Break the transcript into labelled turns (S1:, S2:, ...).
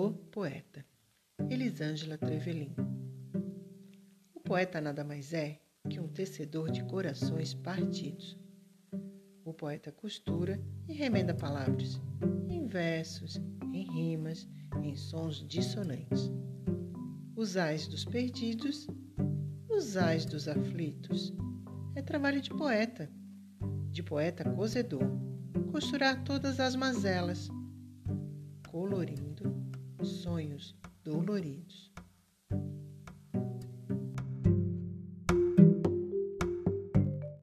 S1: poeta, Elisângela Trevelin. O poeta nada mais é que um tecedor de corações partidos. O poeta costura e remenda palavras, em versos, em rimas, em sons dissonantes. Os ais dos perdidos, os ais dos aflitos. É trabalho de poeta, de poeta cozedor, costurar todas as mazelas, colorindo sonhos doloridos.